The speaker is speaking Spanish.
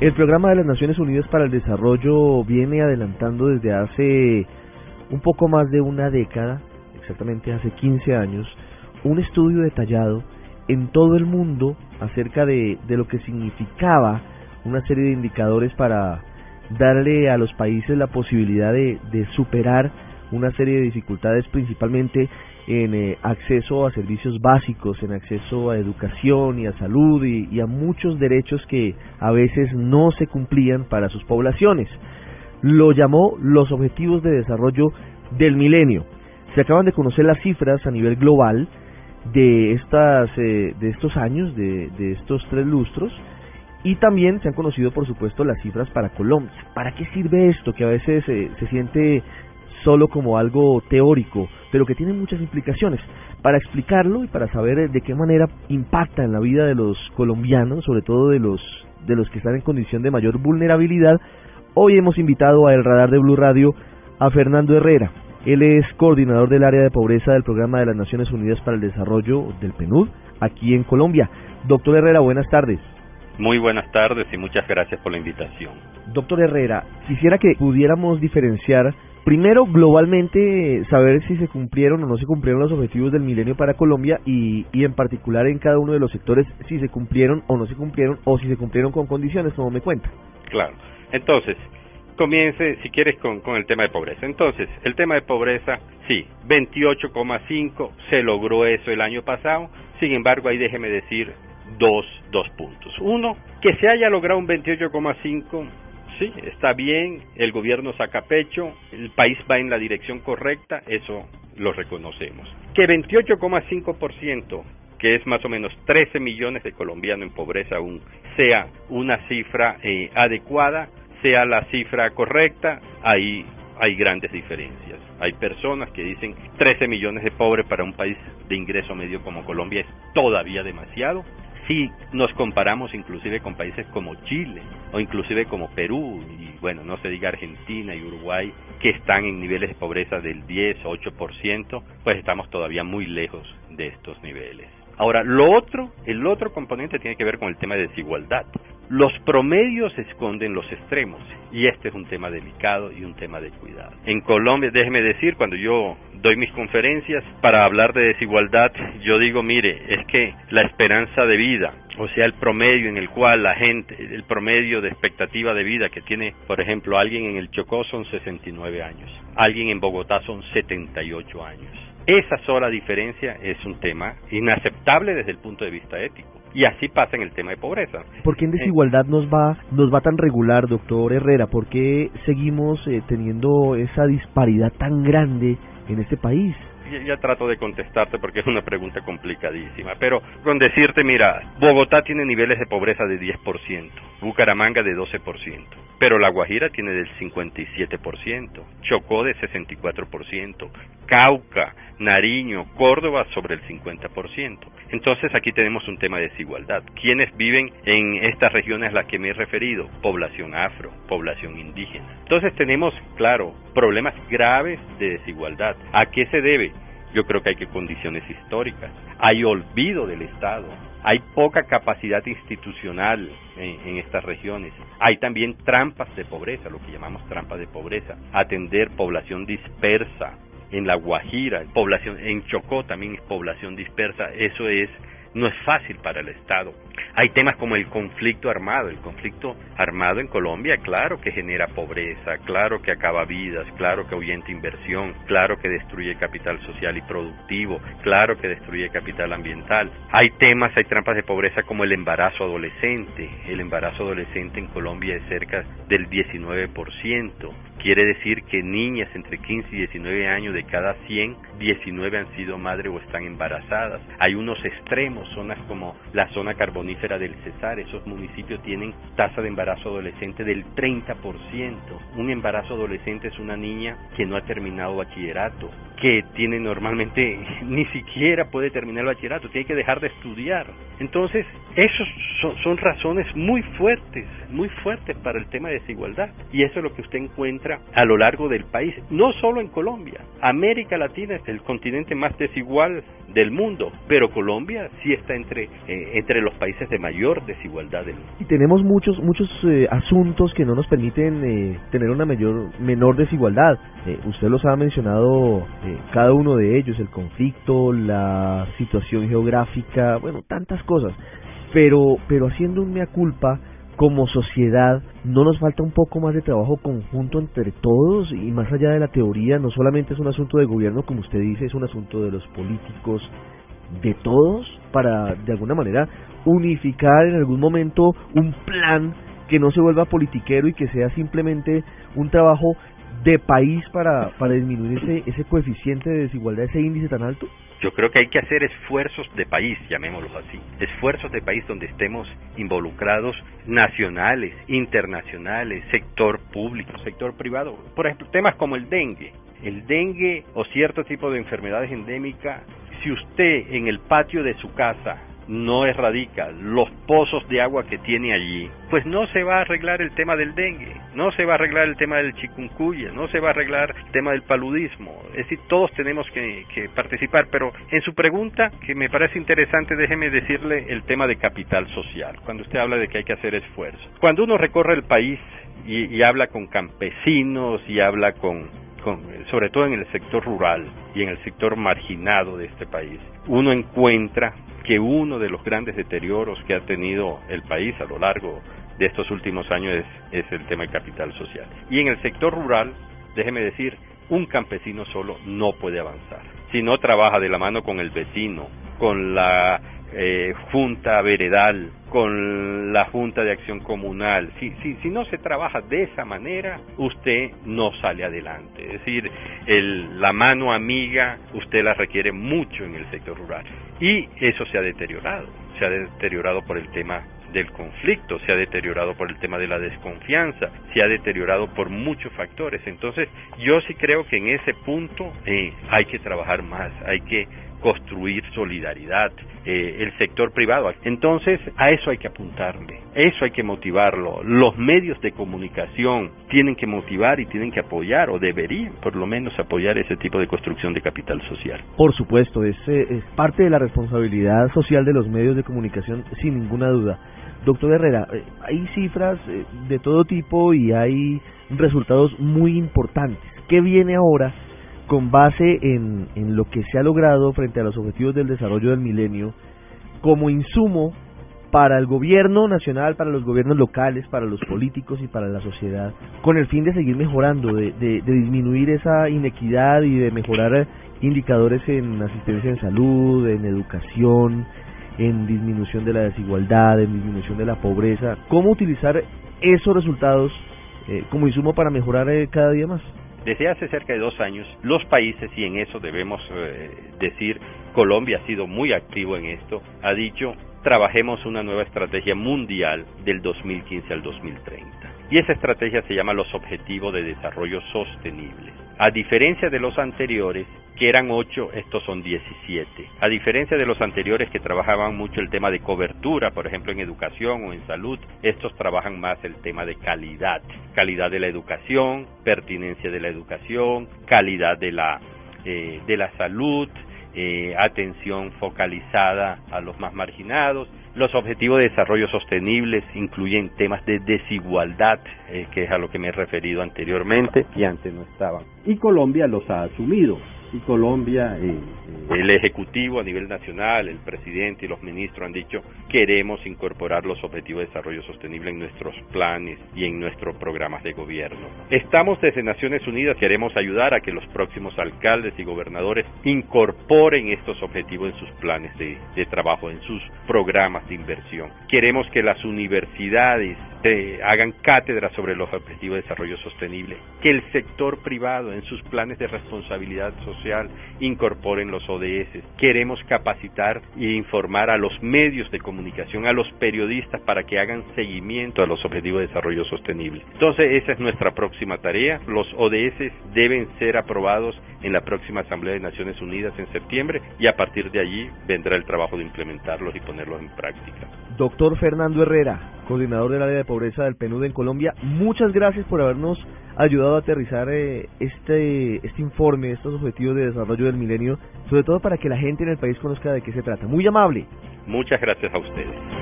El programa de las Naciones Unidas para el Desarrollo viene adelantando desde hace un poco más de una década, exactamente hace 15 años, un estudio detallado en todo el mundo acerca de, de lo que significaba una serie de indicadores para darle a los países la posibilidad de, de superar una serie de dificultades principalmente en eh, acceso a servicios básicos, en acceso a educación y a salud y, y, a muchos derechos que a veces no se cumplían para sus poblaciones. Lo llamó los Objetivos de Desarrollo del Milenio. Se acaban de conocer las cifras a nivel global de estas eh, de estos años, de, de estos tres lustros, y también se han conocido, por supuesto, las cifras para Colombia. ¿Para qué sirve esto? Que a veces eh, se siente solo como algo teórico, pero que tiene muchas implicaciones. Para explicarlo y para saber de qué manera impacta en la vida de los colombianos, sobre todo de los de los que están en condición de mayor vulnerabilidad, hoy hemos invitado a El Radar de Blue Radio a Fernando Herrera. Él es coordinador del área de pobreza del Programa de las Naciones Unidas para el Desarrollo del PNUD aquí en Colombia. Doctor Herrera, buenas tardes. Muy buenas tardes y muchas gracias por la invitación. Doctor Herrera, quisiera que pudiéramos diferenciar Primero, globalmente, saber si se cumplieron o no se cumplieron los objetivos del milenio para Colombia y, y en particular en cada uno de los sectores si se cumplieron o no se cumplieron o si se cumplieron con condiciones, como me cuenta. Claro. Entonces, comience, si quieres, con, con el tema de pobreza. Entonces, el tema de pobreza, sí, 28,5, se logró eso el año pasado. Sin embargo, ahí déjeme decir dos, dos puntos. Uno, que se haya logrado un 28,5 sí, está bien, el gobierno saca pecho, el país va en la dirección correcta, eso lo reconocemos. Que 28,5%, que es más o menos 13 millones de colombianos en pobreza aún, sea una cifra eh, adecuada, sea la cifra correcta, ahí hay grandes diferencias. Hay personas que dicen 13 millones de pobres para un país de ingreso medio como Colombia es todavía demasiado si nos comparamos inclusive con países como Chile o inclusive como Perú y bueno, no se diga Argentina y Uruguay que están en niveles de pobreza del 10 o 8%, pues estamos todavía muy lejos de estos niveles. Ahora, lo otro, el otro componente tiene que ver con el tema de desigualdad. Los promedios esconden los extremos y este es un tema delicado y un tema de cuidado. En Colombia, déjeme decir, cuando yo doy mis conferencias para hablar de desigualdad, yo digo, mire, es que la esperanza de vida, o sea, el promedio en el cual la gente, el promedio de expectativa de vida que tiene, por ejemplo, alguien en el Chocó son 69 años, alguien en Bogotá son 78 años. Esa sola diferencia es un tema inaceptable desde el punto de vista ético. Y así pasa en el tema de pobreza. ¿Por qué en desigualdad nos va nos va tan regular, doctor Herrera? ¿Por qué seguimos eh, teniendo esa disparidad tan grande en este país? ya trato de contestarte porque es una pregunta complicadísima, pero con decirte, mira, Bogotá tiene niveles de pobreza de 10%, Bucaramanga de 12%, pero La Guajira tiene del 57%, Chocó de 64%, Cauca, Nariño, Córdoba sobre el 50%. Entonces aquí tenemos un tema de desigualdad. ¿Quiénes viven en estas regiones a las que me he referido? Población afro, población indígena. Entonces tenemos, claro, problemas graves de desigualdad. ¿A qué se debe? Yo creo que hay que condiciones históricas. Hay olvido del Estado. Hay poca capacidad institucional en, en, estas regiones. Hay también trampas de pobreza, lo que llamamos trampas de pobreza. Atender población dispersa, en La Guajira, población, en Chocó también es población dispersa, eso es no es fácil para el Estado. Hay temas como el conflicto armado. El conflicto armado en Colombia, claro que genera pobreza, claro que acaba vidas, claro que ahuyenta inversión, claro que destruye capital social y productivo, claro que destruye capital ambiental. Hay temas, hay trampas de pobreza como el embarazo adolescente. El embarazo adolescente en Colombia es cerca del 19%. Quiere decir que niñas entre 15 y 19 años de cada 100, 19 han sido madre o están embarazadas. Hay unos extremos, zonas como la zona carbonífera del Cesar, esos municipios tienen tasa de embarazo adolescente del 30%. Un embarazo adolescente es una niña que no ha terminado bachillerato, que tiene normalmente ni siquiera puede terminar el bachillerato, tiene que dejar de estudiar. Entonces, esos son, son razones muy fuertes, muy fuertes para el tema de desigualdad. Y eso es lo que usted encuentra a lo largo del país, no solo en Colombia. América Latina es el continente más desigual del mundo, pero Colombia sí está entre, eh, entre los países de mayor desigualdad del mundo. Y tenemos muchos, muchos eh, asuntos que no nos permiten eh, tener una mayor, menor desigualdad. usted los ha mencionado cada uno de ellos, el conflicto, la situación geográfica, bueno, tantas cosas. Pero, pero haciendo un mea culpa, como sociedad no nos falta un poco más de trabajo conjunto entre todos y más allá de la teoría, no solamente es un asunto de gobierno, como usted dice, es un asunto de los políticos, de todos, para de alguna manera unificar en algún momento un plan que no se vuelva politiquero y que sea simplemente un trabajo de país para, para disminuir ese, ese coeficiente de desigualdad, ese índice tan alto? Yo creo que hay que hacer esfuerzos de país, llamémoslo así, esfuerzos de país donde estemos involucrados nacionales, internacionales, sector público, sector privado. Por ejemplo, temas como el dengue. El dengue o cierto tipo de enfermedades endémicas, si usted en el patio de su casa no erradica los pozos de agua que tiene allí, pues no se va a arreglar el tema del dengue, no se va a arreglar el tema del chikungunya, no se va a arreglar el tema del paludismo. Es decir, todos tenemos que, participar, pero en su pregunta, que me parece interesante, déjeme decirle el tema de capital social, cuando usted habla de que hay que hacer esfuerzo. Cuando uno recorre el país y, habla con campesinos y habla con, con, sobre todo en el sector rural y en el sector marginado de este país, uno encuentra que uno de los grandes deterioros que ha tenido el país a lo largo de estos últimos años es, el tema del capital social. Y en el sector rural, déjeme decir, un campesino solo no puede avanzar. Si no trabaja de la mano con el vecino, con la eh, junta veredal, con la junta de acción comunal. Si, si, si no se trabaja de esa manera, usted no sale adelante. Es decir, el, la mano amiga usted la requiere mucho en el sector rural. Y eso se ha deteriorado. Se ha deteriorado por el tema del conflicto, se ha deteriorado por el tema de la desconfianza, se ha deteriorado por muchos factores. Entonces, yo sí creo que en ese punto eh, hay que trabajar más, hay que construir solidaridad, eh, el sector privado. Entonces, a eso hay que apuntarle, eso hay que motivarlo. Los medios de comunicación tienen que motivar y tienen que apoyar, o deberían por lo menos apoyar ese tipo de construcción de capital social. Por supuesto, es, eh, es parte de la responsabilidad social de los medios de comunicación, sin ninguna duda. Doctor Herrera, eh, hay cifras de todo tipo y hay resultados muy importantes. ¿Qué viene ahora con base en, lo que se ha logrado frente a los objetivos del desarrollo del milenio como insumo para el gobierno nacional, para los gobiernos locales, para los políticos y para la sociedad, con el fin de seguir mejorando, de, de, disminuir esa inequidad y de mejorar indicadores en asistencia en salud, en educación, en disminución de la desigualdad, en disminución de la pobreza. ¿Cómo utilizar esos resultados eh, como insumo para mejorar eh, cada día más? Desde hace cerca de dos años, los países, y en eso debemos eh, decir, Colombia ha sido muy activo en esto, ha dicho, trabajemos una nueva estrategia mundial del 2015 al 2030. Y esa estrategia se llama los Objetivos de Desarrollo Sostenible. A diferencia de los anteriores, que eran 8, estos son 17. A diferencia de los anteriores que trabajaban mucho el tema de cobertura, por ejemplo en educación o en salud, estos trabajan más el tema de calidad. Calidad de la educación, pertinencia de la educación, calidad de la, eh, de la salud, eh, atención focalizada a los más marginados. Los objetivos de desarrollo sostenibles incluyen temas de desigualdad, eh, que es a lo que me he referido anteriormente, y antes no estaban. Y Colombia los ha asumido Colombia, eh, el Ejecutivo a nivel nacional, el presidente y los ministros han dicho queremos incorporar los objetivos de desarrollo sostenible en nuestros planes y en nuestros programas de gobierno. Estamos desde Naciones Unidas, queremos ayudar a que los próximos alcaldes y gobernadores incorporen estos objetivos en sus planes de trabajo, en sus programas de inversión. Queremos que las universidades hagan cátedra sobre los objetivos de desarrollo sostenible, que el sector privado en sus planes de responsabilidad social incorporen los ODS. Queremos capacitar e informar a los medios de comunicación, a los periodistas para que hagan seguimiento a los objetivos de desarrollo sostenible. Entonces, esa es nuestra próxima tarea. Los ODS deben ser aprobados en la próxima Asamblea de Naciones Unidas en septiembre y a partir de allí vendrá el trabajo de implementarlos y ponerlos en práctica. Doctor Fernando Herrera, coordinador del área de pobreza del PNUD en Colombia. Muchas gracias por habernos ayudado a aterrizar eh, este, este informe, estos objetivos de desarrollo del milenio, sobre todo para que la gente en el país conozca de qué se trata. Muy amable. Muchas gracias a ustedes.